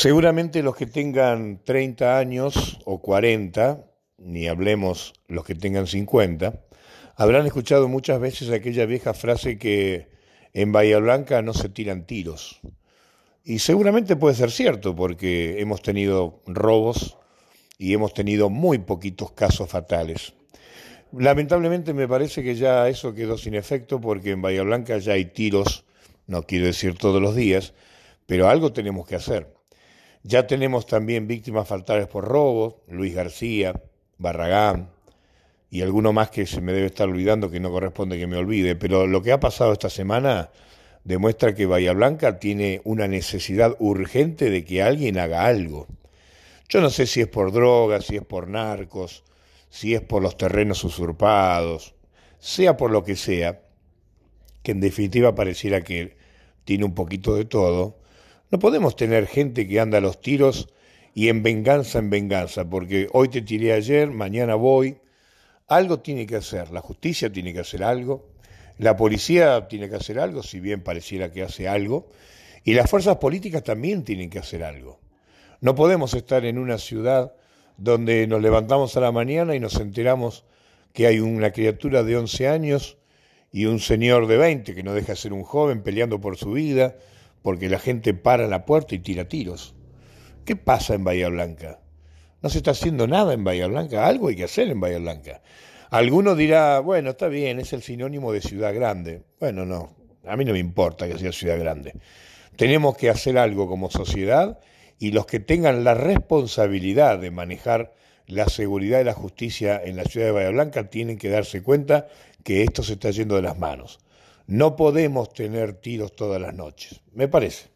Seguramente los que tengan 30 años o 40, ni hablemos los que tengan 50, habrán escuchado muchas veces aquella vieja frase que en Bahía Blanca no se tiran tiros. Y seguramente puede ser cierto, porque hemos tenido robos y hemos tenido muy poquitos casos fatales. Lamentablemente me parece que ya eso quedó sin efecto porque en Bahía Blanca ya hay tiros, no quiero decir todos los días, pero algo tenemos que hacer. Ya tenemos también víctimas fatales por robo, Luis García, Barragán y alguno más que se me debe estar olvidando que no corresponde que me olvide, pero lo que ha pasado esta semana demuestra que Bahía Blanca tiene una necesidad urgente de que alguien haga algo. Yo no sé si es por drogas, si es por narcos, si es por los terrenos usurpados, sea por lo que sea, que en definitiva pareciera que tiene un poquito de todo, no podemos tener gente que anda a los tiros y en venganza en venganza, porque hoy te tiré ayer, mañana voy. Algo tiene que hacer, la justicia tiene que hacer algo, la policía tiene que hacer algo, si bien pareciera que hace algo, y las fuerzas políticas también tienen que hacer algo. No podemos estar en una ciudad donde nos levantamos a la mañana y nos enteramos que hay una criatura de 11 años y un señor de 20 que no deja de ser un joven peleando por su vida, porque la gente para la puerta y tira tiros. ¿Qué pasa en Bahía Blanca? No se está haciendo nada en Bahía Blanca, algo hay que hacer en Bahía Blanca. Alguno dirá, bueno, está bien, es el sinónimo de ciudad grande. Bueno, no, a mí no me importa que sea ciudad grande. Tenemos que hacer algo como sociedad y los que tengan la responsabilidad de manejar la seguridad y la justicia en la ciudad de Bahía Blanca tienen que darse cuenta que esto se está yendo de las manos. No podemos tener tiros todas las noches, me parece.